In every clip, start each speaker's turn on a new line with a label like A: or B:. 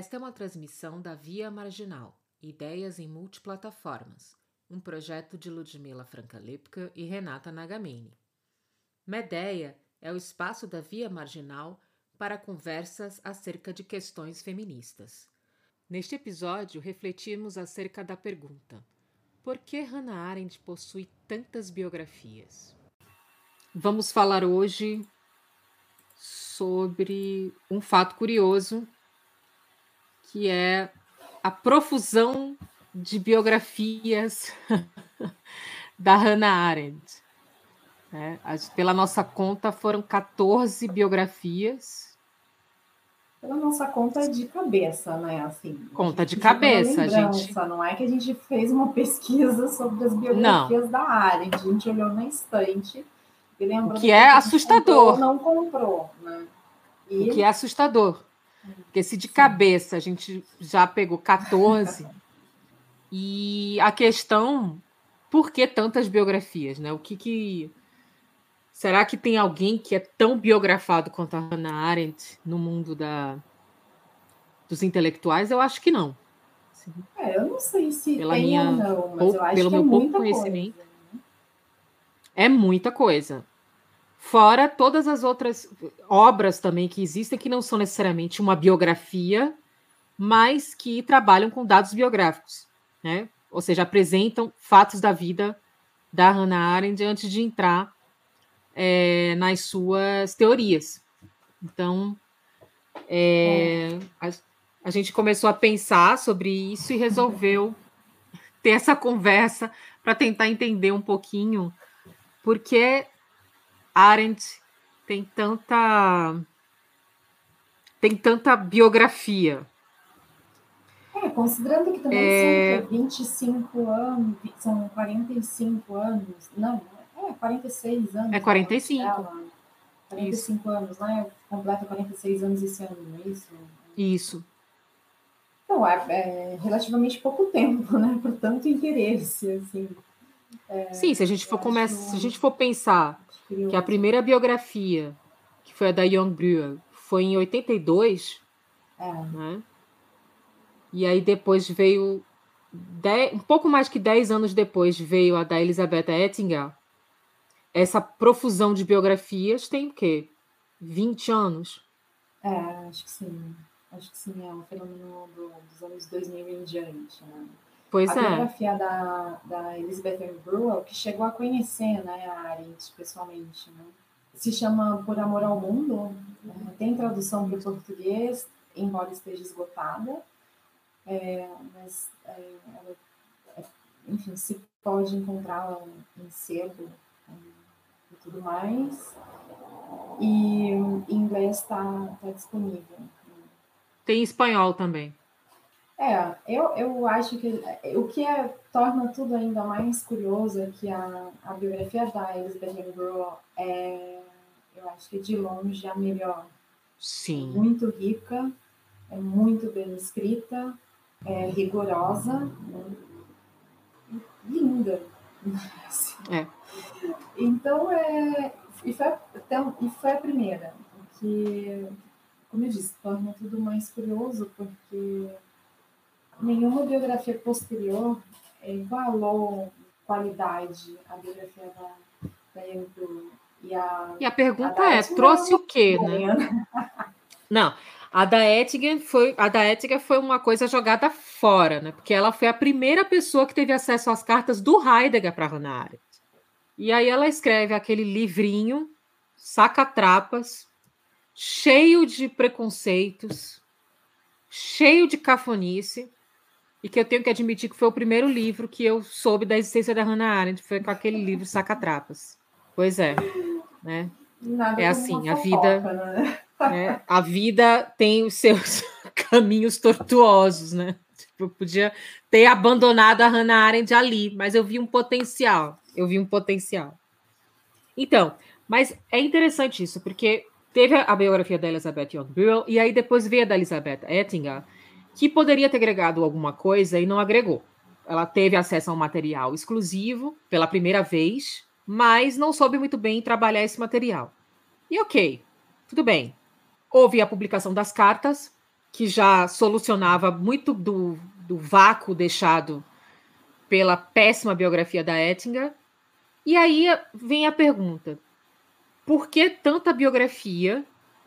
A: Esta é uma transmissão da Via Marginal, Ideias em Multiplataformas, um projeto de Ludmila Franca-Lipka e Renata Nagamini. Medeia é o espaço da Via Marginal para conversas acerca de questões feministas. Neste episódio, refletimos acerca da pergunta: por que Hannah Arendt possui tantas biografias? Vamos falar hoje sobre um fato curioso, que é a profusão de biografias da Hannah Arendt. É, pela nossa conta, foram 14 biografias.
B: Pela nossa conta de cabeça, né? Assim,
A: conta de cabeça, gente.
B: Não é que a gente fez uma pesquisa sobre as biografias não. da Arendt, a gente olhou na estante
A: e lembrou. O que é assustador.
B: não comprou, né?
A: E... O que é assustador. Porque se de cabeça a gente já pegou 14, e a questão, por que tantas biografias, né? O que que... Será que tem alguém que é tão biografado quanto a Hannah Arendt no mundo da, dos intelectuais? Eu acho que não.
B: É, eu não sei se pela tem minha, ou não, mas eu acho
A: pelo
B: que é
A: meu pouco conhecimento. Coisa. Né? É muita coisa. Fora todas as outras obras também que existem, que não são necessariamente uma biografia, mas que trabalham com dados biográficos, né? Ou seja, apresentam fatos da vida da Hannah Arendt antes de entrar é, nas suas teorias. Então, é, a, a gente começou a pensar sobre isso e resolveu ter essa conversa para tentar entender um pouquinho porque Arendt tem tanta tem tanta biografia.
B: É, considerando que também é... são 25 anos, são 45 anos, não, é 46 anos.
A: É 45.
B: Dela, 45 isso. anos, né? Completa 46 anos esse ano, não é isso?
A: Isso.
B: Então, é, é relativamente pouco tempo, né? Por tanto interesse, assim.
A: É, Sim, se a gente for começar, se a gente for pensar que a primeira biografia, que foi a da Young Brewer, foi em 82, é. né? E aí depois veio dez, um pouco mais que 10 anos depois veio a da Elizabeth Ettinger. Essa profusão de biografias tem o quê? 20 anos?
B: É, acho que sim. Acho que sim, é um fenômeno do, dos anos 2000 em diante, né?
A: Pois
B: a
A: é.
B: biografia da, da Elizabeth Brewell, que chegou a conhecer né, a Arendt pessoalmente. Né? Se chama Por Amor ao Mundo, né? tem tradução para o português, embora esteja esgotada, é, mas é, ela, é, enfim, se pode encontrá-la em sebo né, e tudo mais. E em inglês está tá disponível.
A: Tem espanhol também.
B: É, eu, eu acho que o que é, torna tudo ainda mais curioso é que a, a biografia da Elizabeth Brewer é, eu acho que de longe a melhor.
A: Sim.
B: Muito rica, é muito bem escrita, é rigorosa, né? linda.
A: É.
B: Então, é, e, foi, então, e foi a primeira, que, como eu disse, torna tudo mais curioso, porque nenhuma biografia posterior igualou qualidade a biografia da, da E a,
A: e a pergunta a é, trouxe o quê, né? né? Não, a da Ettinger foi a da Ettinger foi uma coisa jogada fora, né? Porque ela foi a primeira pessoa que teve acesso às cartas do Heidegger para Hannah Arendt. E aí ela escreve aquele livrinho saca-trapas, cheio de preconceitos, cheio de cafonice, e que eu tenho que admitir que foi o primeiro livro que eu soube da existência da Hannah Arendt, foi com aquele livro Saca-Trapas. Pois é, né?
B: Nada
A: é assim, a vida, né? né? a vida tem os seus caminhos tortuosos, né? Tipo, eu podia ter abandonado a Hannah Arendt ali, mas eu vi um potencial, eu vi um potencial. Então, mas é interessante isso, porque teve a biografia da Elizabeth Young Burrell, e aí depois veio a da Elizabeth Ettinger, que poderia ter agregado alguma coisa e não agregou. Ela teve acesso a um material exclusivo pela primeira vez, mas não soube muito bem trabalhar esse material. E ok, tudo bem. Houve a publicação das cartas, que já solucionava muito do, do vácuo deixado pela péssima biografia da Ettinger. E aí vem a pergunta: por que tanta biografia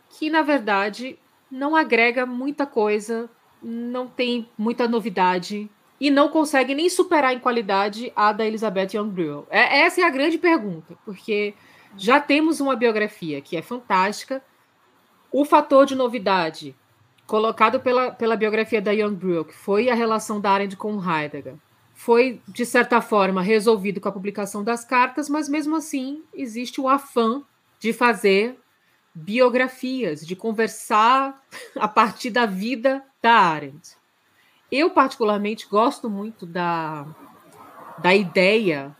A: que, na verdade, não agrega muita coisa, não tem muita novidade e não consegue nem superar em qualidade a da Elizabeth Young Brewell? É, essa é a grande pergunta, porque já temos uma biografia que é fantástica. O fator de novidade colocado pela, pela biografia da Young Brewell, que foi a relação da Arendt com Heidegger, foi, de certa forma, resolvido com a publicação das cartas, mas mesmo assim existe o afã de fazer biografias, de conversar a partir da vida da Arendt. Eu, particularmente, gosto muito da, da ideia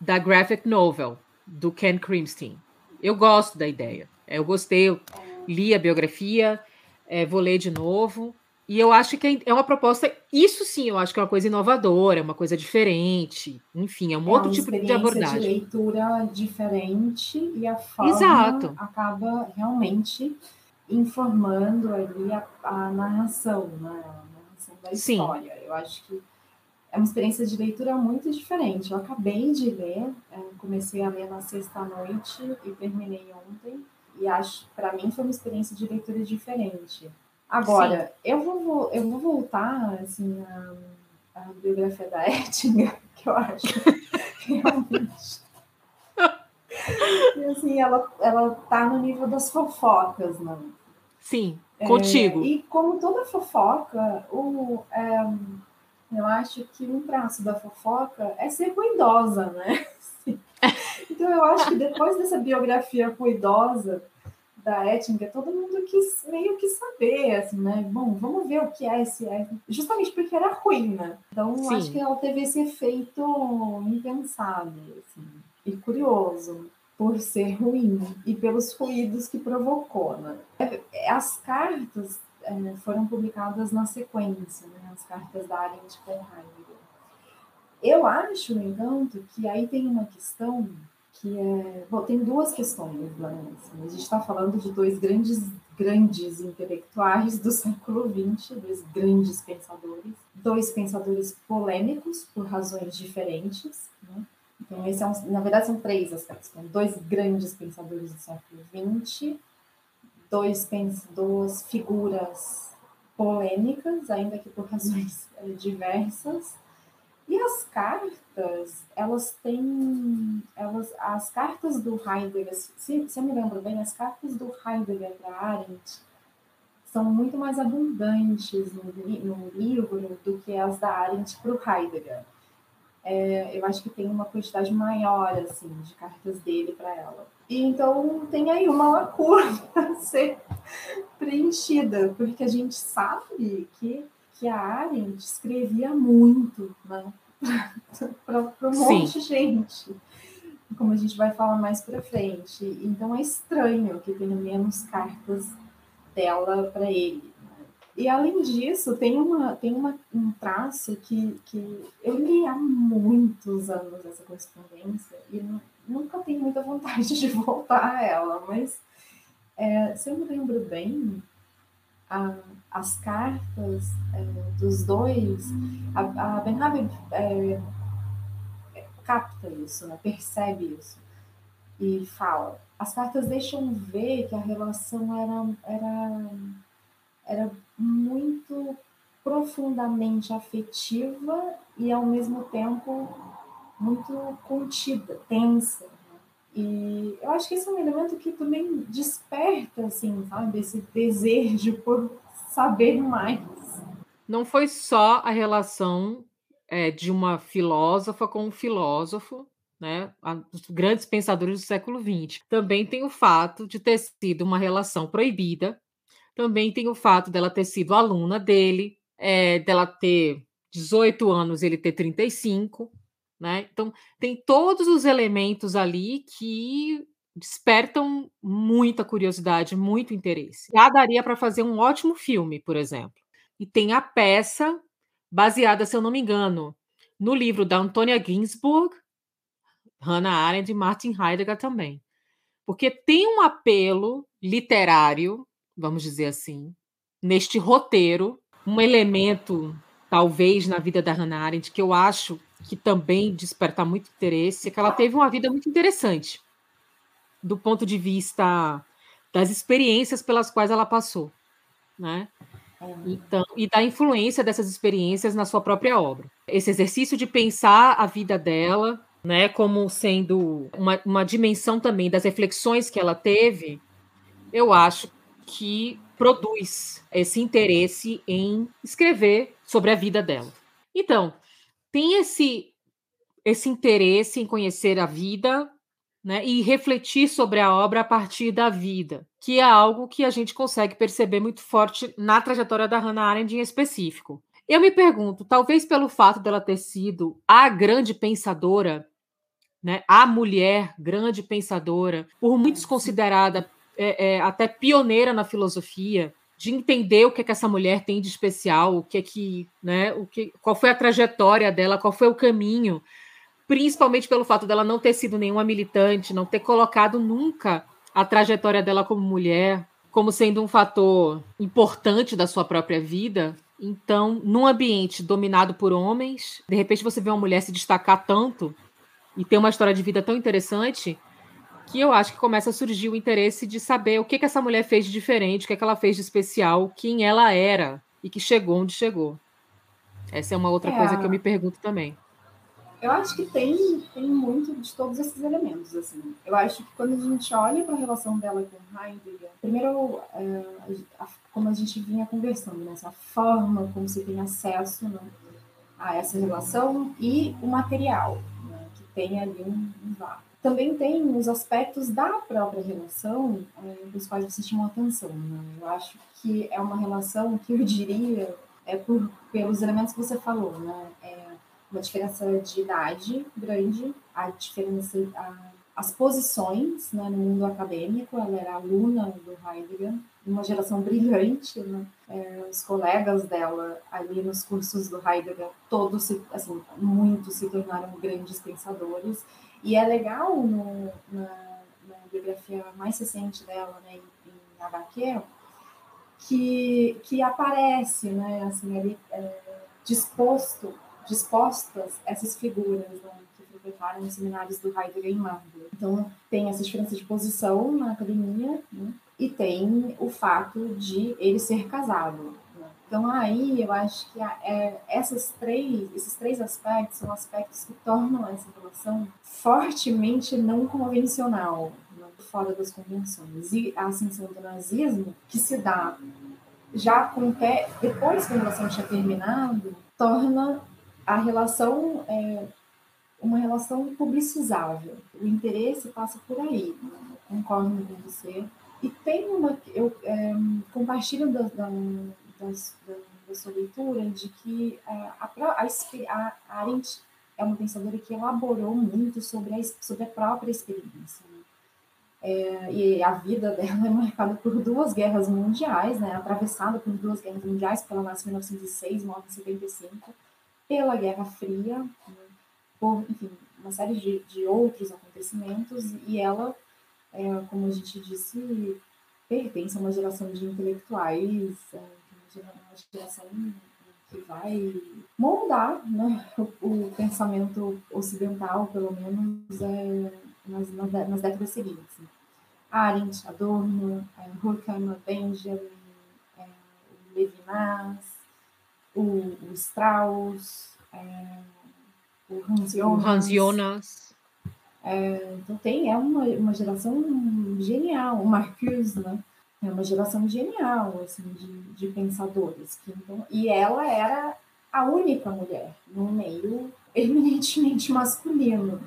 A: da graphic novel do Ken Crimstein. Eu gosto da ideia. Eu gostei, eu li a biografia, é, vou ler de novo. E eu acho que é uma proposta, isso sim, eu acho que é uma coisa inovadora, é uma coisa diferente. Enfim, é um é outro tipo de abordagem.
B: de leitura diferente e a forma Exato. acaba realmente informando ali a, a narração, né? a narração da história. Sim. Eu acho que é uma experiência de leitura muito diferente. Eu acabei de ler, é, comecei a ler na sexta noite e terminei ontem. E acho, para mim, foi uma experiência de leitura diferente. Agora, Sim. eu vou, eu vou voltar assim a, a biografia da Ettinger, que eu acho realmente. e, assim, ela, ela tá no nível das fofocas, né?
A: Sim, contigo.
B: É, e como toda fofoca, o, é, eu acho que um traço da fofoca é ser ruidosa, né? Então eu acho que depois dessa biografia ruidosa da Ettinger, todo mundo quis meio que saber, assim, né? Bom, vamos ver o que é esse justamente porque era ruim, né? Então Sim. acho que ela teve esse efeito impensado, assim, e curioso por ser ruim e pelos ruídos que provocou, né? As cartas é, foram publicadas na sequência, né? As cartas da Arendt com Heidegger. Eu acho, no entanto, que aí tem uma questão que é. Bom, tem duas questões, né? Assim, a gente está falando de dois grandes, grandes intelectuais do século XX, dois grandes pensadores, dois pensadores polêmicos por razões diferentes, né? Então, esse é um, na verdade, são três aspectos. Então, dois grandes pensadores do século XX, dois, duas figuras polêmicas, ainda que por razões eh, diversas, e as cartas, elas têm. Elas, as cartas do Heidegger, se, se eu me lembro bem, as cartas do Heidegger para Arendt são muito mais abundantes no, no livro do que as da Arendt para o Heidegger. É, eu acho que tem uma quantidade maior assim de cartas dele para ela. E então tem aí uma lacuna a ser preenchida, porque a gente sabe que que a Arendt escrevia muito, né? para um monte de gente, como a gente vai falar mais para frente. Então é estranho que tenha menos cartas dela para ele. Né? E além disso, tem, uma, tem uma, um traço que, que eu li há muitos anos essa correspondência e nunca tenho muita vontade de voltar a ela, mas é, se eu me lembro bem, a, as cartas é, dos dois, a, a é, capta isso, né, percebe isso e fala. As cartas deixam ver que a relação era, era, era muito profundamente afetiva e ao mesmo tempo muito contida, tensa. E eu acho que esse é um elemento que também desperta, assim, sabe, esse desejo por saber mais.
A: Não foi só a relação é, de uma filósofa com um filósofo, né? Os grandes pensadores do século XX. Também tem o fato de ter sido uma relação proibida. Também tem o fato dela ter sido aluna dele, é, dela ter 18 anos, ele ter 35, né? Então, tem todos os elementos ali que despertam muita curiosidade, muito interesse. Já daria para fazer um ótimo filme, por exemplo. E tem a peça baseada, se eu não me engano, no livro da Antônia Ginsburg, Hannah Arendt e Martin Heidegger também. Porque tem um apelo literário, vamos dizer assim, neste roteiro um elemento, talvez, na vida da Hannah Arendt, que eu acho que também desperta muito interesse, é que ela teve uma vida muito interessante, do ponto de vista das experiências pelas quais ela passou, né? É. Então, e da influência dessas experiências na sua própria obra. Esse exercício de pensar a vida dela, né, como sendo uma, uma dimensão também das reflexões que ela teve, eu acho que produz esse interesse em escrever sobre a vida dela. Então, tem esse esse interesse em conhecer a vida, né, e refletir sobre a obra a partir da vida, que é algo que a gente consegue perceber muito forte na trajetória da Hannah Arendt em específico. Eu me pergunto, talvez pelo fato dela ter sido a grande pensadora, né, a mulher grande pensadora, por muitos considerada é, é, até pioneira na filosofia, de entender o que é que essa mulher tem de especial, o que é que, né, o que, qual foi a trajetória dela, qual foi o caminho, principalmente pelo fato dela não ter sido nenhuma militante, não ter colocado nunca a trajetória dela como mulher como sendo um fator importante da sua própria vida. Então, num ambiente dominado por homens, de repente você vê uma mulher se destacar tanto e ter uma história de vida tão interessante, que eu acho que começa a surgir o interesse de saber o que, que essa mulher fez de diferente, o que, que ela fez de especial, quem ela era e que chegou onde chegou. Essa é uma outra é, coisa que eu me pergunto também.
B: Eu acho que tem, tem muito de todos esses elementos. assim. Eu acho que quando a gente olha para a relação dela com Heidegger, primeiro, é, a, como a gente vinha conversando, né, essa forma como se tem acesso né, a essa relação e o material, né, que tem ali um, um vácuo também tem os aspectos da própria relação é, dos quais você chamou atenção. Né? Eu acho que é uma relação que eu diria é por, pelos elementos que você falou, né? É uma diferença de idade grande, a diferença, a, as posições né, no mundo acadêmico. Ela era aluna do Heidegger, uma geração brilhante, né? É, os colegas dela ali nos cursos do Heidegger, todos, assim, muitos se tornaram grandes pensadores e é legal no, na, na, biografia mais recente dela, né, em, HQ, que, que aparece, né, assim, ali, é, disposto, dispostas essas figuras, né, que frequentaram os seminários do Heidegger em Marburg. Então, tem essa diferença de posição na academia, né, e tem o fato de ele ser casado. Então aí eu acho que é, essas três, esses três aspectos são aspectos que tornam essa relação fortemente não convencional, fora das convenções. E a ascensão do nazismo, que se dá já com pé, depois que a relação tinha terminado, torna a relação é, uma relação publicizável. O interesse passa por aí. Concordo com você. E tem uma. Eu é, compartilho da, da da, da, sua leitura de que a, a, a, a Arendt é uma pensadora que elaborou muito sobre a, sobre a própria experiência. Né? É, e a vida dela é marcada por duas guerras mundiais, né? atravessada por duas guerras mundiais, porque ela nasce em 1906, morre em 75, pela Guerra Fria, né? por, enfim, uma série de, de outros acontecimentos, e ela, é, como a gente disse, pertence a uma geração de intelectuais é, uma geração que vai moldar né, o, o, pensamento ocidental, pelo menos é, nas, nas, décadas seguintes. Arendt, Adorno, é, Horkheimer, Benjamin, é, Levinas, o, o Strauss, é, o Hans Jonas.
A: Hans Jonas.
B: É, então tem, é uma, uma geração genial, o Marcuse, né? É uma geração genial assim de, de pensadores que então, e ela era a única mulher no meio eminentemente masculino.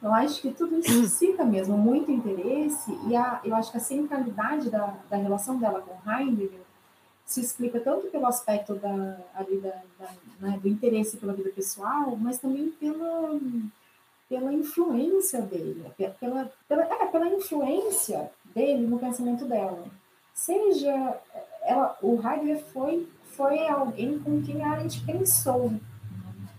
B: Eu acho que tudo isso suscita mesmo muito interesse e a, eu acho que a centralidade da, da relação dela com Heidegger se explica tanto pelo aspecto da, ali da, da né, do interesse pela vida pessoal, mas também pela, pela influência dele, pela, pela, é, pela influência dele no pensamento dela seja ela, o Heidegger foi foi alguém com quem a Arendt pensou,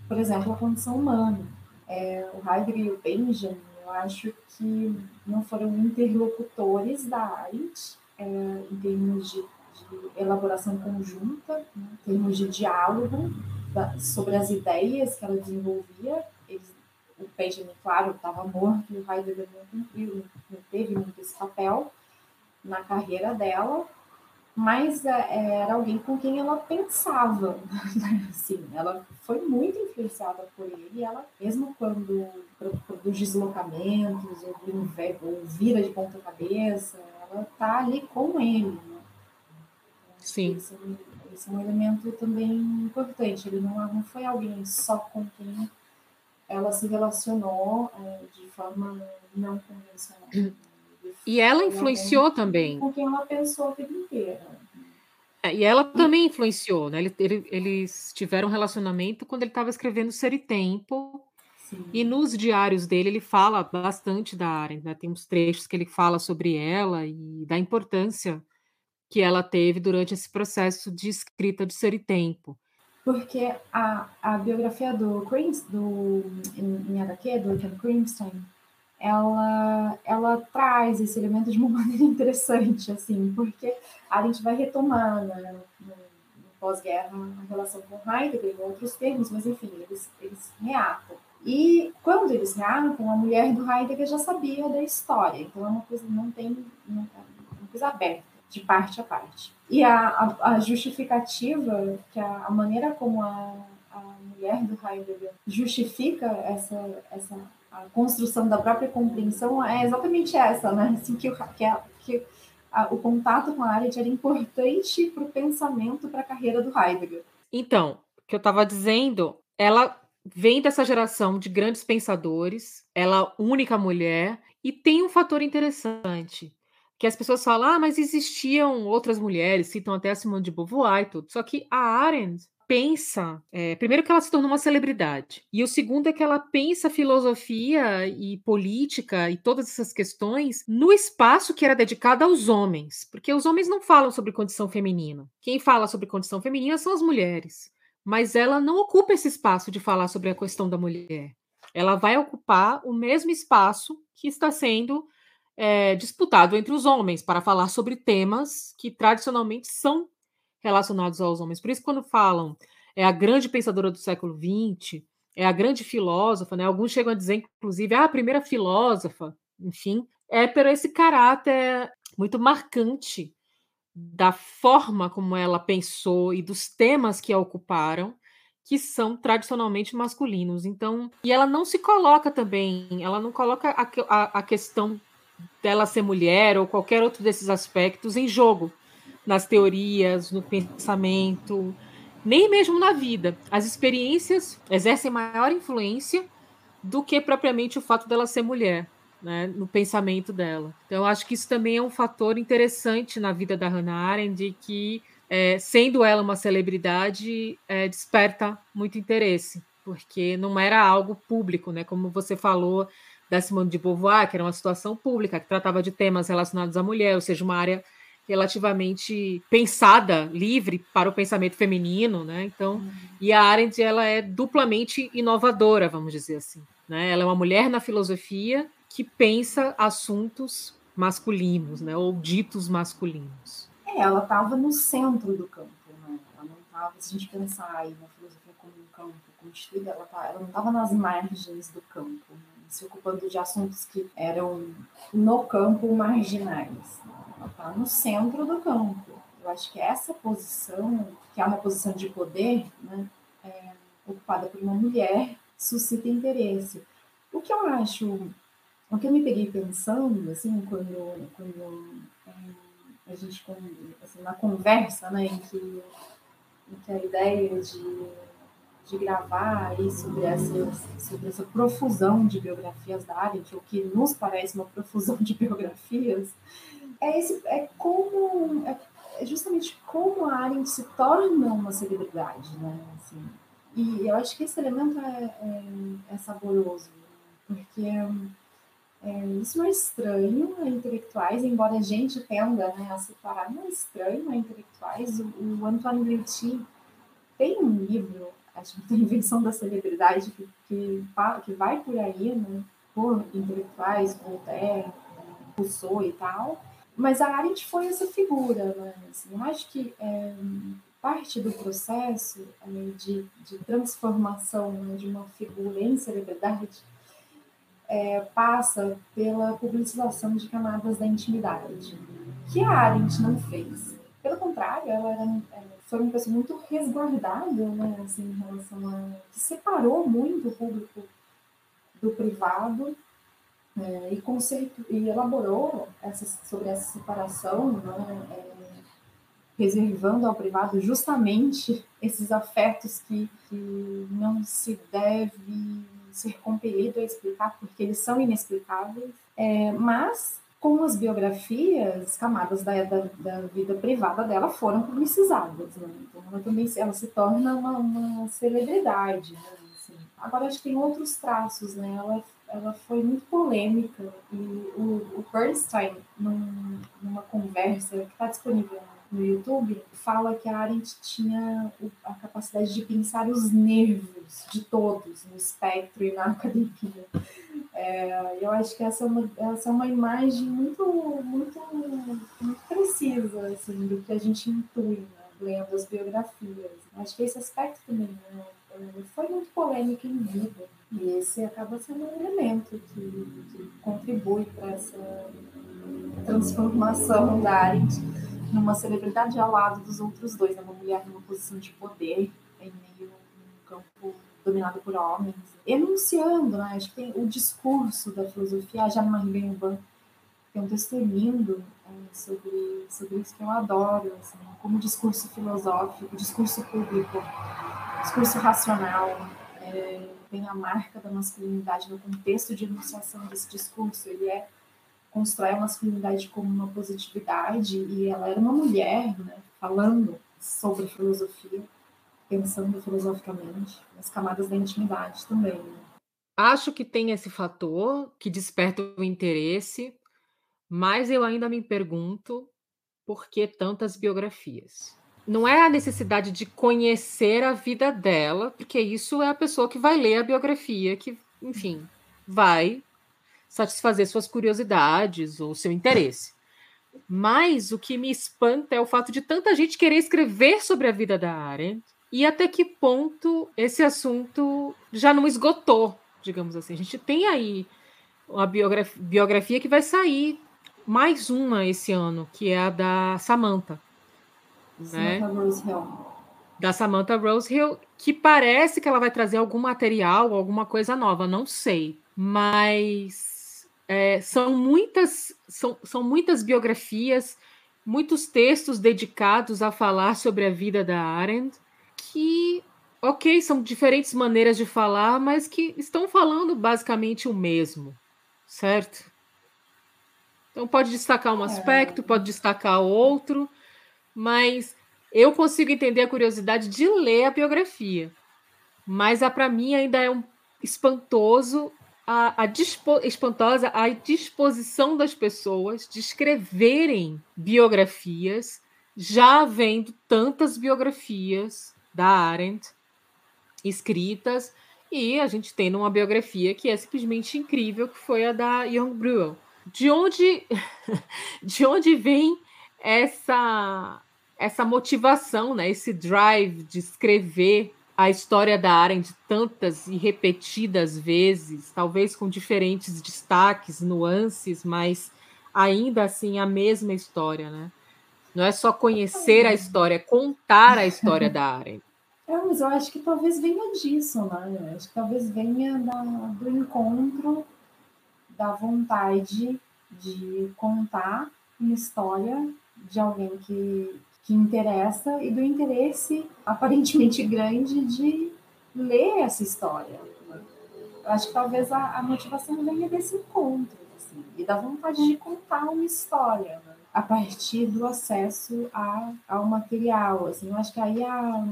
B: por exemplo, a condição humana. É, o Heidegger e o Benjamin, eu acho que não foram interlocutores da Arendt é, em termos de, de elaboração conjunta, né, em termos de diálogo da, sobre as ideias que ela desenvolvia. Eles, o Benjamin, claro, estava morto o Heidegger não não teve muito esse papel na carreira dela, mas é, era alguém com quem ela pensava, assim, ela foi muito influenciada por ele, ela, mesmo quando produz deslocamentos, ou, ou vira de ponta cabeça, ela tá ali com ele, né?
A: Sim.
B: Esse, esse, é um elemento também importante, ele não, não foi alguém só com quem ela se relacionou é, de forma não convencional.
A: E ela influenciou também.
B: Com quem ela pensou a vida inteira.
A: É, e ela também influenciou, né? Ele, ele, eles tiveram um relacionamento quando ele estava escrevendo Ser e Tempo. Sim. E nos diários dele ele fala bastante da Arendt, né? Tem uns trechos que ele fala sobre ela e da importância que ela teve durante esse processo de escrita de Ser e Tempo.
B: Porque a, a biografia do Crims, do em, em HQ, do Ken Crimstein, ela, ela traz esse elemento de uma maneira interessante, assim, porque a gente vai retomar né, no, no pós-guerra a relação com Heidegger em outros termos, mas enfim, eles, eles reatam. E quando eles reatam, a mulher do Heidegger já sabia da história, então é uma coisa não tem não, é uma coisa aberta, de parte a parte. E a, a, a justificativa, que a, a maneira como a, a mulher do Heidegger justifica essa, essa a construção da própria compreensão é exatamente essa, né? Assim, que, o, que, a, que a, o contato com a área era importante para o pensamento, para a carreira do Heidegger.
A: Então, o que eu estava dizendo, ela vem dessa geração de grandes pensadores, ela única mulher, e tem um fator interessante, que as pessoas falam, ah, mas existiam outras mulheres, citam até a Simone de Beauvoir e tudo, só que a Arendt, pensa, é, primeiro que ela se tornou uma celebridade, e o segundo é que ela pensa filosofia e política e todas essas questões no espaço que era dedicado aos homens, porque os homens não falam sobre condição feminina. Quem fala sobre condição feminina são as mulheres, mas ela não ocupa esse espaço de falar sobre a questão da mulher. Ela vai ocupar o mesmo espaço que está sendo é, disputado entre os homens para falar sobre temas que tradicionalmente são relacionados aos homens. Por isso, quando falam é a grande pensadora do século XX, é a grande filósofa, né? Alguns chegam a dizer, inclusive, ah, a primeira filósofa, enfim, é por esse caráter muito marcante da forma como ela pensou e dos temas que a ocuparam, que são tradicionalmente masculinos. Então, e ela não se coloca também, ela não coloca a, a, a questão dela ser mulher ou qualquer outro desses aspectos em jogo nas teorias, no pensamento, nem mesmo na vida. As experiências exercem maior influência do que propriamente o fato dela ser mulher, né, no pensamento dela. Então, eu acho que isso também é um fator interessante na vida da Hannah Arendt, que, é, sendo ela uma celebridade, é, desperta muito interesse, porque não era algo público, né, como você falou da Simone de Beauvoir, que era uma situação pública, que tratava de temas relacionados à mulher, ou seja, uma área relativamente pensada, livre para o pensamento feminino, né? Então, uhum. e a Arendt ela é duplamente inovadora, vamos dizer assim, né? Ela é uma mulher na filosofia que pensa assuntos masculinos, né? Ou ditos masculinos.
B: É, ela estava no centro do campo, né? Ela não estava, se a gente pensar aí na filosofia como um campo constituído, ela, tá, ela não estava nas margens do campo, né? se ocupando de assuntos que eram no campo marginais está no centro do campo. Eu acho que essa posição, que é uma posição de poder, né, é, ocupada por uma mulher, suscita interesse. O que eu acho, o que eu me peguei pensando, assim, quando, quando é, a gente, assim, na conversa, né, em que, em que a ideia de, de gravar aí sobre essa, sobre essa profusão de biografias da Arendt, o que nos parece uma profusão de biografias, é, esse, é como é, é justamente como a Arendt se torna uma celebridade, né? Assim, e eu acho que esse elemento é, é, é saboroso, porque é, isso não é estranho a intelectuais, embora a gente tenda né, a separar, não é estranho a intelectuais. O, o Antoine Gretchen tem um livro, acho que a Invenção da Celebridade, que, que, que vai por aí, né, por intelectuais, Voltaire, Rousseau e tal, mas a Arendt foi essa figura, né? Assim, eu acho que é, parte do processo é, de, de, transformação né, de uma figura em celebridade é, passa pela publicização de camadas da intimidade, que a Arendt não fez. Pelo contrário, ela era, é, foi uma pessoa muito resguardada né, assim, em relação a. que separou muito o público do privado é, e, conceito, e elaborou essa, sobre essa separação, né, é, reservando ao privado justamente esses afetos que, que não se deve ser compelido a explicar porque eles são inexplicáveis, é, mas com as biografias, camadas da, da, da, vida privada dela foram publicizadas, né? Então ela também ela se torna uma, uma celebridade, né? assim, agora acho que tem outros traços, né? Ela ela foi muito polêmica e o, o Bernstein, num, numa conversa que está disponível no YouTube, fala que a Arendt tinha a capacidade de pensar os nervos de todos no espectro e na academia. É, eu acho que essa é uma, essa é uma imagem muito, muito, muito precisa assim, do que a gente intui né, lendo as biografias. Acho que esse aspecto também né, foi muito polêmico em vida. E esse acaba sendo um elemento que, que contribui para essa transformação da Arendt numa celebridade ao lado dos outros dois, né? uma mulher numa posição de poder em meio a um campo dominado por homens, enunciando, né? acho que tem o discurso da filosofia, a Jane Marie Benban tem um texto lindo é, sobre, sobre isso que eu adoro, assim, como discurso filosófico, discurso público, discurso racional, é, tem a marca da masculinidade no contexto de enunciação desse discurso, ele é constrói a masculinidade como uma positividade e ela era uma mulher, né, falando sobre filosofia, pensando filosoficamente, nas camadas da intimidade também. Né?
A: Acho que tem esse fator que desperta o interesse, mas eu ainda me pergunto por que tantas biografias. Não é a necessidade de conhecer a vida dela, porque isso é a pessoa que vai ler a biografia, que, enfim, vai satisfazer suas curiosidades ou seu interesse. Mas o que me espanta é o fato de tanta gente querer escrever sobre a vida da Arendt e até que ponto esse assunto já não esgotou, digamos assim. A gente tem aí uma biografia, biografia que vai sair, mais uma esse ano, que é a da Samantha.
B: Né? Rosehill.
A: Da Samantha Rosehill, que parece que ela vai trazer algum material, alguma coisa nova, não sei. Mas é, são, muitas, são, são muitas biografias, muitos textos dedicados a falar sobre a vida da Arendt, que, ok, são diferentes maneiras de falar, mas que estão falando basicamente o mesmo, certo? Então pode destacar um é. aspecto, pode destacar outro, mas eu consigo entender a curiosidade de ler a biografia. Mas para mim ainda é um espantoso a, a dispo, espantosa a disposição das pessoas de escreverem biografias, já havendo tantas biografias da Arendt escritas, e a gente tem uma biografia que é simplesmente incrível, que foi a da Young Bruel. De onde, de onde vem essa essa motivação, né, esse drive de escrever a história da Arendt tantas e repetidas vezes, talvez com diferentes destaques, nuances, mas ainda assim a mesma história, né? Não é só conhecer a história, é contar a história da Arendt.
B: É, mas eu acho que talvez venha disso, né? Eu acho que talvez venha da, do encontro, da vontade de contar uma história de alguém que que interessa e do interesse aparentemente grande de ler essa história. Eu acho que talvez a, a motivação venha desse encontro assim, e da vontade de contar uma história né? a partir do acesso a, ao material. Assim, eu acho que aí a,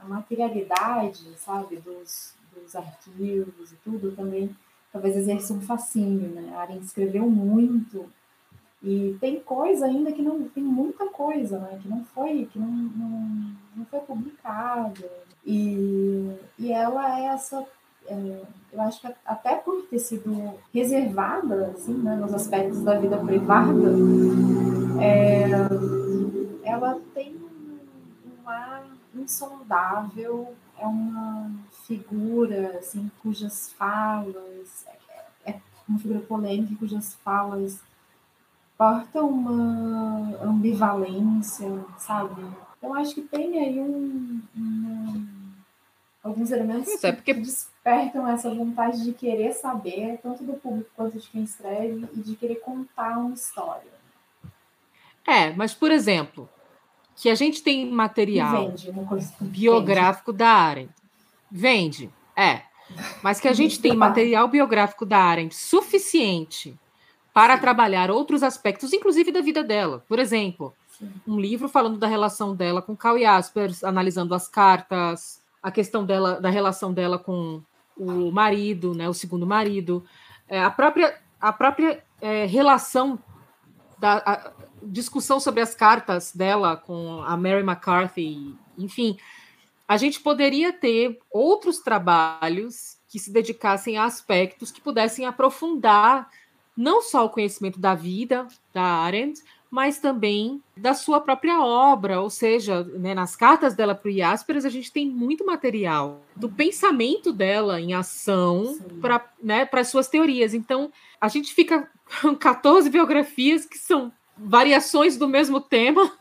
B: a materialidade, sabe, dos, dos arquivos e tudo também talvez exerça um fascínio. Né? A Arendt escreveu muito e tem coisa ainda que não tem muita coisa, né? Que não foi, que não, não, não foi publicada. E, e ela é essa. É, eu acho que até por ter sido reservada, assim, né, nos aspectos da vida privada, é, ela tem um ar insondável, é uma figura, assim, cujas falas, é, é uma figura polêmica, cujas falas portam uma ambivalência, sabe? Eu acho que tem aí um, um alguns elementos
A: é porque...
B: que despertam essa vontade de querer saber, tanto do público quanto de quem escreve, e de querer contar uma história.
A: É, mas, por exemplo, que a gente tem material
B: vende,
A: biográfico vende. da Arendt. Vende, é. Mas que a gente tem material biográfico da Arendt suficiente para Sim. trabalhar outros aspectos, inclusive da vida dela. Por exemplo, Sim. um livro falando da relação dela com Carl Jaspers, analisando as cartas, a questão dela, da relação dela com o marido, né, o segundo marido, é, a própria, a própria é, relação da discussão sobre as cartas dela com a Mary McCarthy, enfim, a gente poderia ter outros trabalhos que se dedicassem a aspectos que pudessem aprofundar não só o conhecimento da vida da Arendt, mas também da sua própria obra, ou seja, né, nas cartas dela para o Jaspers a gente tem muito material do pensamento dela em ação para né, as suas teorias. Então a gente fica com 14 biografias que são variações do mesmo tema,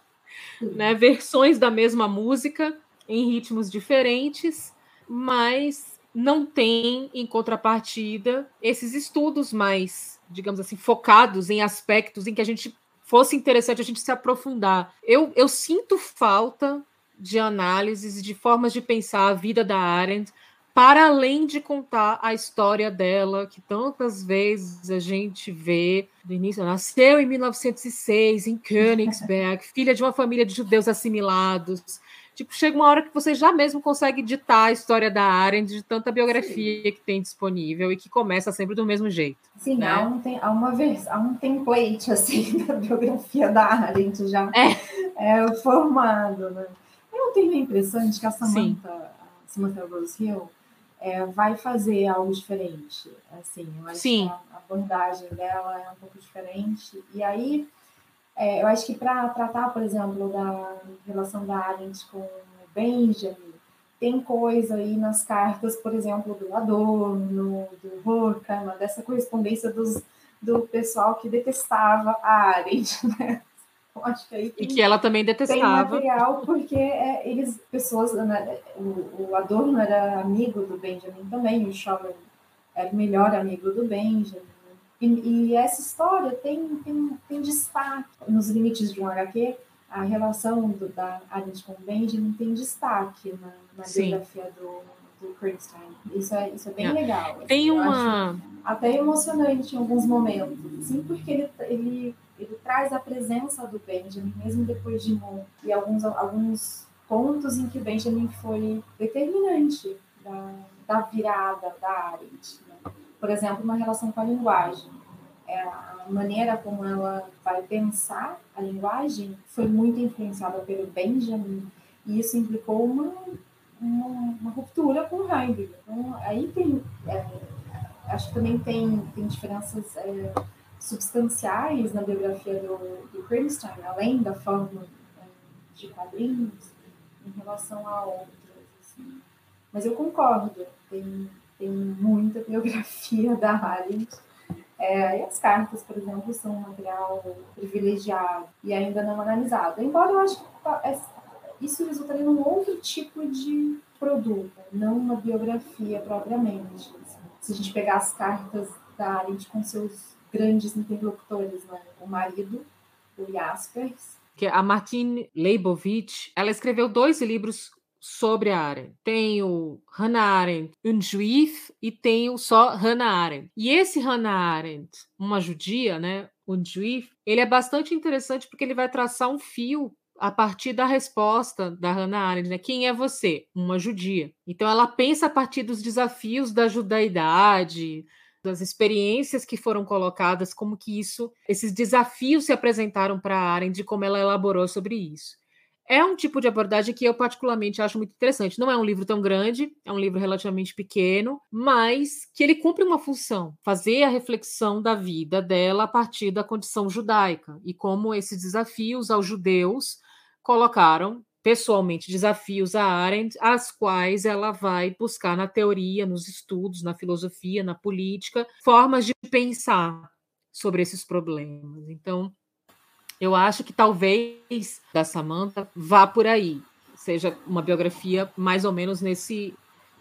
A: né, versões da mesma música em ritmos diferentes, mas não tem em contrapartida esses estudos mais, digamos assim, focados em aspectos em que a gente fosse interessante a gente se aprofundar. Eu, eu sinto falta de análises e de formas de pensar a vida da Arendt para além de contar a história dela, que tantas vezes a gente vê do início, nasceu em 1906 em Königsberg, filha de uma família de judeus assimilados, Tipo, chega uma hora que você já mesmo consegue ditar a história da Arendt de tanta biografia Sim. que tem disponível e que começa sempre do mesmo jeito.
B: Sim, né? há, um, tem, há, uma vez, há um template assim da biografia da Arendt já é. é formado. Né? Eu tenho a impressão de que a Samantha, a Samantha Rose Hill é, vai fazer algo diferente. Assim, eu acho Sim. que a abordagem dela é um pouco diferente. E aí é, eu acho que para tratar, por exemplo, da relação da Arendt com o Benjamin, tem coisa aí nas cartas, por exemplo, do Adorno, do Horkheimer, dessa correspondência dos, do pessoal que detestava a Arendt, né?
A: Eu acho que aí tem, e que ela também detestava. Tem
B: material porque é, eles, pessoas, né, o, o Adorno era amigo do Benjamin também, o Scholler era o melhor amigo do Benjamin. E, e, essa história tem, tem, tem destaque nos limites de um HQ. A relação do, da Arendt com Benjamin tem destaque na, na biografia do, do Kriegstein. Isso é, isso é bem é. legal.
A: Tem uma.
B: Até emocionante em alguns momentos, sim, porque ele, ele, ele traz a presença do Benjamin, mesmo depois de Moon, e alguns, alguns pontos em que o Benjamin foi determinante da, da virada da Arendt. Né? Por exemplo, uma relação com a linguagem. É, a maneira como ela vai pensar a linguagem foi muito influenciada pelo Benjamin, e isso implicou uma, uma, uma ruptura com Heidegger. Então, aí tem, é, acho que também tem, tem diferenças é, substanciais na biografia do, do Grimstein, além da forma é, de quadrinhos, em relação a outras. Assim. Mas eu concordo, tem tem muita biografia da Arendt. É, e as cartas, por exemplo, são um material privilegiado e ainda não analisado. Embora eu acho que é, isso resultaria num outro tipo de produto, não uma biografia propriamente. Se a gente pegar as cartas da Arendt com seus grandes interlocutores, né? o marido, o Jaspers,
A: que a Martine Leibovitch, ela escreveu dois livros sobre a Arendt. Tem o Hannah Arendt, um juiz, e tem o só Hannah Arendt. E esse Hannah Arendt, uma judia, né, um juiz, ele é bastante interessante porque ele vai traçar um fio a partir da resposta da Hannah Arendt, né? Quem é você? Uma judia. Então ela pensa a partir dos desafios da judaidade, das experiências que foram colocadas, como que isso, esses desafios se apresentaram para a Arendt, de como ela elaborou sobre isso. É um tipo de abordagem que eu particularmente acho muito interessante. Não é um livro tão grande, é um livro relativamente pequeno, mas que ele cumpre uma função, fazer a reflexão da vida dela a partir da condição judaica e como esses desafios aos judeus colocaram pessoalmente desafios a Arendt, as quais ela vai buscar na teoria, nos estudos, na filosofia, na política, formas de pensar sobre esses problemas. Então, eu acho que talvez da Samantha vá por aí, seja uma biografia mais ou menos nesse,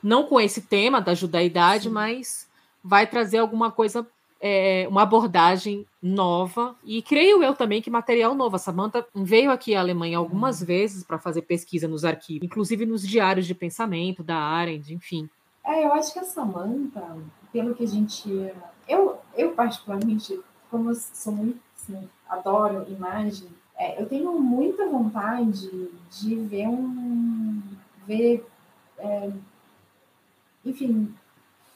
A: não com esse tema da judaidade, Sim. mas vai trazer alguma coisa, é, uma abordagem nova e creio eu também que material novo. A Samantha veio aqui à Alemanha algumas uhum. vezes para fazer pesquisa nos arquivos, inclusive nos diários de pensamento da Arendt, enfim.
B: É, eu acho que a Samantha, pelo que a gente, eu, eu particularmente, como sou muito assim, adoro imagem, é, eu tenho muita vontade de ver um. ver. É, enfim,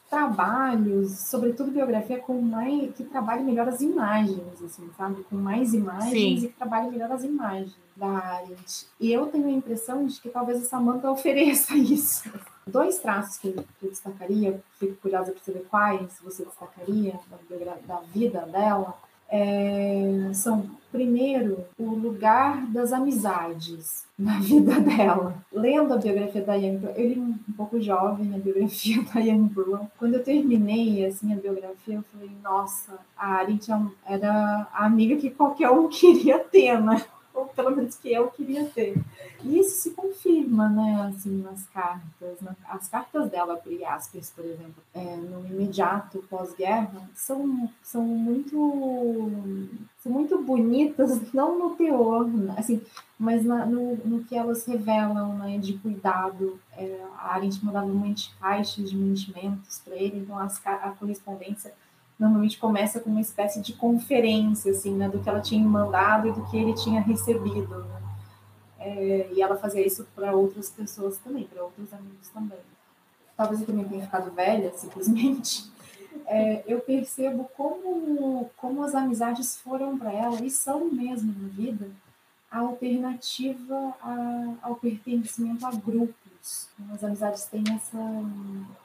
B: trabalhos, sobretudo biografia, com mais, que trabalhe melhor as imagens, assim, sabe? Com mais imagens Sim. e que trabalhe melhor as imagens da Arendt. E eu tenho a impressão de que talvez a Samantha ofereça isso. Dois traços que eu destacaria, fico curiosa para saber quais você destacaria da, da vida dela é, são, primeiro, o lugar das amizades na vida dela. Lendo a biografia da Ian eu li um pouco jovem a biografia da Ian Burman. Quando eu terminei assim, a biografia, eu falei, nossa, a Arendt era a amiga que qualquer um queria ter, né? Ou pelo menos que eu queria ter. E isso se confirma, né, assim, nas cartas. Né? As cartas dela para Jaspers, por exemplo, é, no imediato pós-guerra, são, são muito são muito bonitas, não no teor, assim, mas na, no, no que elas revelam, né, de cuidado. É, a Arendt mandava caixas de mantimentos para ele, então as, a correspondência normalmente começa com uma espécie de conferência, assim, né, do que ela tinha mandado e do que ele tinha recebido, né? É, e ela fazia isso para outras pessoas também, para outros amigos também. Talvez eu também tenha ficado velha, simplesmente. É, eu percebo como, como as amizades foram para ela, e são mesmo na vida, a alternativa a, ao pertencimento a grupo as amizades têm essa.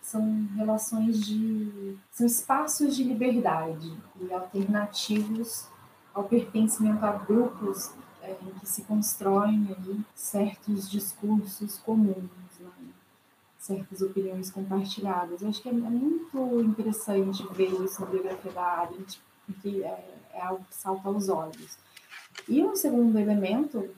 B: são relações de. são espaços de liberdade e alternativos ao pertencimento a grupos é, em que se constroem ali certos discursos comuns, né? certas opiniões compartilhadas. Eu acho que é, muito interessante ver isso na biografia da Arendt, porque é, é algo que salta aos olhos. E um segundo elemento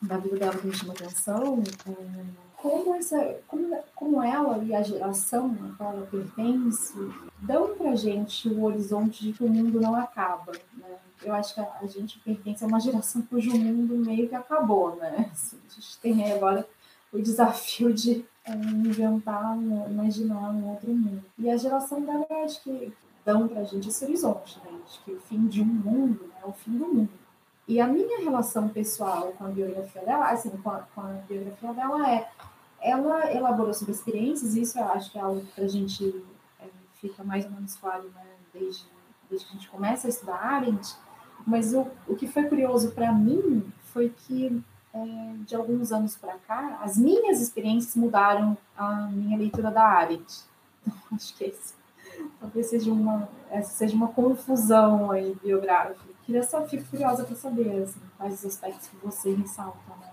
B: da vida dela que me chama atenção é como, essa, como, como ela e a geração a qual ela pertence dão para gente o horizonte de que o mundo não acaba. Né? Eu acho que a, a, gente pertence a uma geração cujo mundo meio que acabou. Né? Assim, a gente tem agora o desafio de é, inventar, imaginar um outro mundo. E a geração dela, acho que dão para a gente esse horizonte, né? de que o fim de um mundo né? é o fim do mundo. E a minha relação pessoal com a biografia dela, assim, com a, com a biografia dela é ela elaborou sobre experiências, isso eu acho que é algo que a gente é, fica mais ou menos claro né, desde, desde que a gente começa a estudar Arendt, mas o, o que foi curioso para mim foi que é, de alguns anos para cá, as minhas experiências mudaram a minha leitura da Arendt. Então, acho que esse, talvez seja uma, essa seja uma confusão aí biográfica. Queria só, fico curiosa para saber assim, quais os aspectos que você ressalta. Né?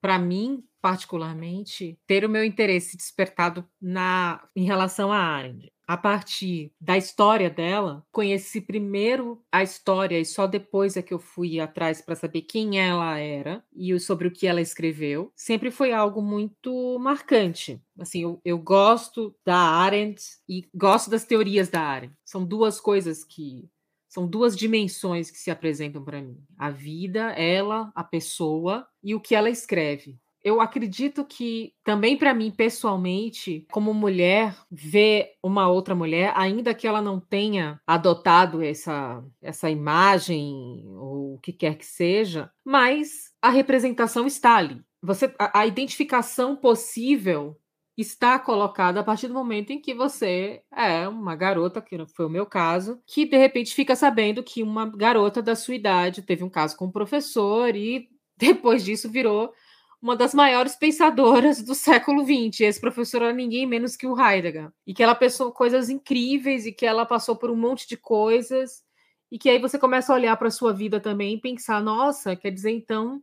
A: Para mim, particularmente, ter o meu interesse despertado na em relação a Arendt. A partir da história dela, conheci primeiro a história e só depois é que eu fui atrás para saber quem ela era e sobre o que ela escreveu. Sempre foi algo muito marcante. Assim, eu, eu gosto da Arendt e gosto das teorias da Arendt. São duas coisas que são duas dimensões que se apresentam para mim: a vida, ela, a pessoa e o que ela escreve eu acredito que também para mim pessoalmente, como mulher, ver uma outra mulher, ainda que ela não tenha adotado essa essa imagem ou o que quer que seja, mas a representação está ali. Você a, a identificação possível está colocada a partir do momento em que você é uma garota, que foi o meu caso, que de repente fica sabendo que uma garota da sua idade teve um caso com um professor e depois disso virou uma das maiores pensadoras do século XX. Esse professor era ninguém menos que o Heidegger. E que ela pensou coisas incríveis e que ela passou por um monte de coisas. E que aí você começa a olhar para a sua vida também e pensar: nossa, quer dizer então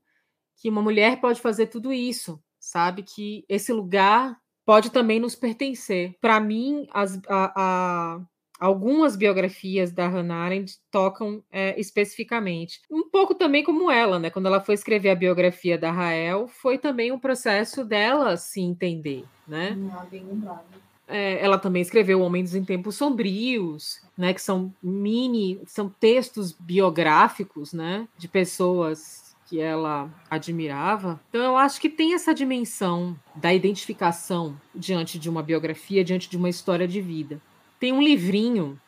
A: que uma mulher pode fazer tudo isso, sabe? Que esse lugar pode também nos pertencer. Para mim, as, a, a algumas biografias da Hannah Arendt tocam é, especificamente. Um pouco também como ela, né? Quando ela foi escrever a biografia da Rael, foi também um processo dela se entender, né?
B: Hum, bem lembrado.
A: É, ela também escreveu Homens em Tempos Sombrios, né? Que são mini, são textos biográficos, né? De pessoas que ela admirava. Então eu acho que tem essa dimensão da identificação diante de uma biografia, diante de uma história de vida. Tem um livrinho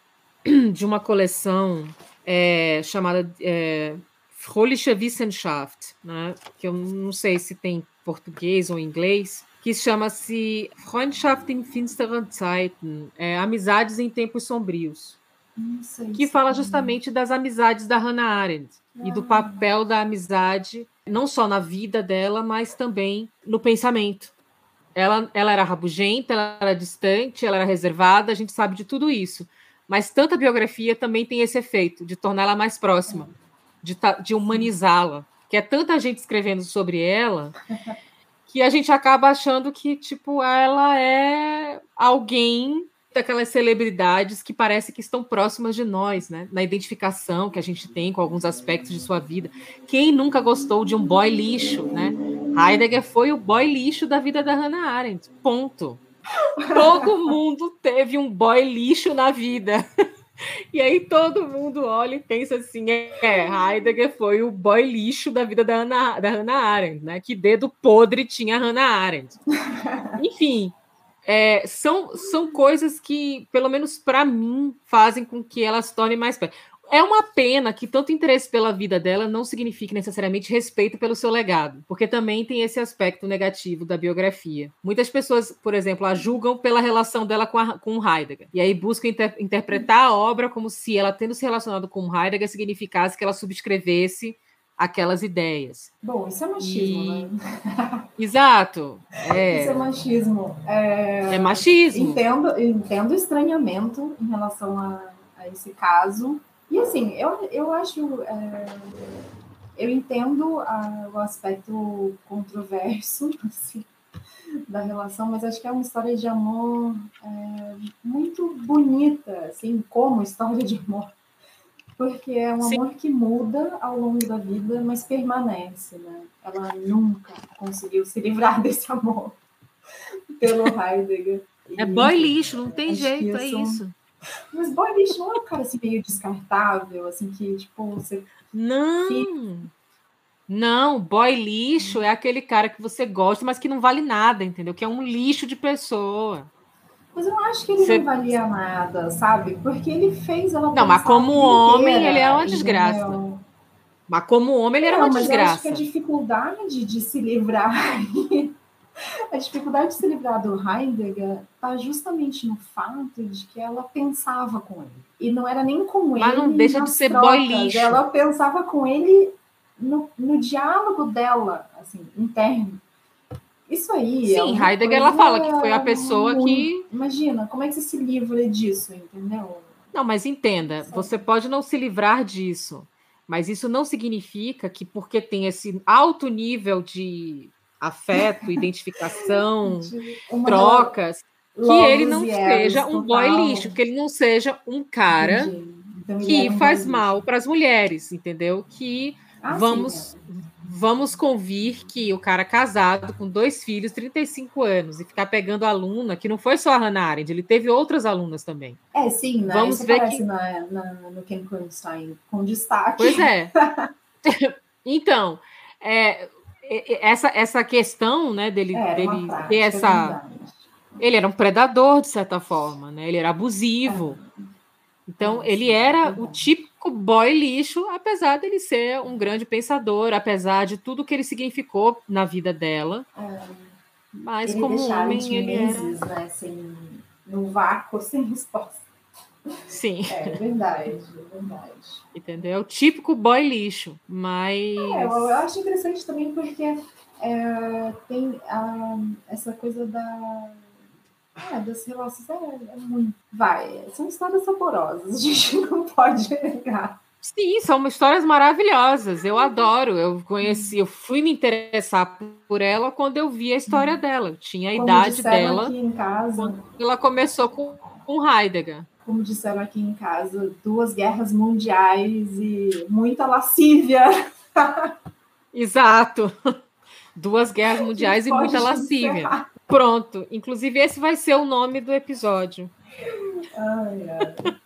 A: de uma coleção é, chamada é, Fröhliche Wissenschaft, né? que eu não sei se tem português ou inglês, que chama-se Freundschaft in finsteren Zeiten, é, Amizades em Tempos Sombrios, que fala justamente das amizades da Hannah Arendt ah. e do ah. papel da amizade, não só na vida dela, mas também no pensamento. Ela, ela era rabugenta, ela era distante, ela era reservada, a gente sabe de tudo isso. Mas tanta biografia também tem esse efeito de torná-la mais próxima, de, de humanizá-la. Que é tanta gente escrevendo sobre ela que a gente acaba achando que, tipo, ela é alguém daquelas celebridades que parece que estão próximas de nós, né? Na identificação que a gente tem com alguns aspectos de sua vida. Quem nunca gostou de um boy lixo, né? Heidegger foi o boy lixo da vida da Hannah Arendt. Ponto. Todo mundo teve um boy lixo na vida. E aí todo mundo olha e pensa assim: é, Heidegger foi o boy lixo da vida da Hannah, da Hannah Arendt, né? Que dedo podre tinha a Hannah Arendt. Enfim, é, são, são coisas que, pelo menos para mim, fazem com que ela se torne mais perto. É uma pena que tanto interesse pela vida dela não signifique necessariamente respeito pelo seu legado, porque também tem esse aspecto negativo da biografia. Muitas pessoas, por exemplo, a julgam pela relação dela com, a, com Heidegger, e aí buscam inter, interpretar a obra como se ela tendo se relacionado com Heidegger significasse que ela subscrevesse aquelas ideias.
B: Bom, isso é machismo, e...
A: né? Exato.
B: É... Isso é machismo. É,
A: é machismo.
B: Entendo, entendo estranhamento em relação a, a esse caso. E assim, eu, eu acho. É... Eu entendo a, o aspecto controverso assim, da relação, mas acho que é uma história de amor é, muito bonita, assim, como história de amor porque é um Sim. amor que muda ao longo da vida, mas permanece, né? Ela nunca conseguiu se livrar desse amor pelo Heidegger.
A: É boy lixo, não tem jeito, é isso.
B: Mas boy lixo não é um cara assim meio descartável, assim, que tipo, você.
A: Não! Não, boy lixo é aquele cara que você gosta, mas que não vale nada, entendeu? Que é um lixo de pessoa.
B: Mas eu não acho que ele Você... não valia nada, sabe? Porque ele fez ela
A: Não, mas como homem, inteira, ele é uma desgraça. Entendeu? Mas como homem, ele era não, uma
B: mas
A: desgraça.
B: Eu acho que a dificuldade de se livrar. a dificuldade de se livrar do Heidegger está justamente no fato de que ela pensava com ele. E não era nem com ele.
A: Mas não deixa de ser boy lixo.
B: Ela pensava com ele no, no diálogo dela, assim, interno. Isso aí.
A: É Sim, é Heidegger ela fala que foi a pessoa muito... que.
B: Imagina, como é que você se livra disso, entendeu?
A: Não, mas entenda, você pode não se livrar disso, mas isso não significa que porque tem esse alto nível de afeto, identificação, trocas, que ele não seja um boy lixo, que ele não seja um cara então, que faz mal para as mulheres, entendeu? Que ah, vamos sim, é vamos convir que o cara casado com dois filhos, 35 anos, e ficar pegando aluna, que não foi só a Hannah Arendt, ele teve outras alunas também.
B: É, sim, né? Vamos Isso ver que... na, na, no Ken Kronstein com destaque.
A: Pois é. então, é, essa, essa questão né, dele, é, dele prática, ter essa. Ele era um predador, de certa forma, né? Ele era abusivo. É. Então, ele era o tipo boy lixo, apesar dele ser um grande pensador, apesar de tudo que ele significou na vida dela. É. Mas ele como homem ele
B: meses, era... né, sem, no vácuo, sem resposta.
A: Sim.
B: É verdade, é verdade.
A: Entendeu? É o típico boy lixo, mas...
B: É, eu acho interessante também porque é, tem a, essa coisa da é, das relações é, é, muito. Vai, são histórias saborosas, a gente não pode negar.
A: Sim, são histórias maravilhosas. Eu adoro. Eu conheci, eu fui me interessar por ela quando eu vi a história uhum. dela. Eu tinha a Como idade dela.
B: Aqui em casa,
A: ela começou com, com Heidegger.
B: Como disseram aqui em casa, duas guerras mundiais e muita lascívia.
A: Exato. Duas guerras mundiais e muita lascívia. Encerrar. Pronto. Inclusive, esse vai ser o nome do episódio.
B: Ai, ai.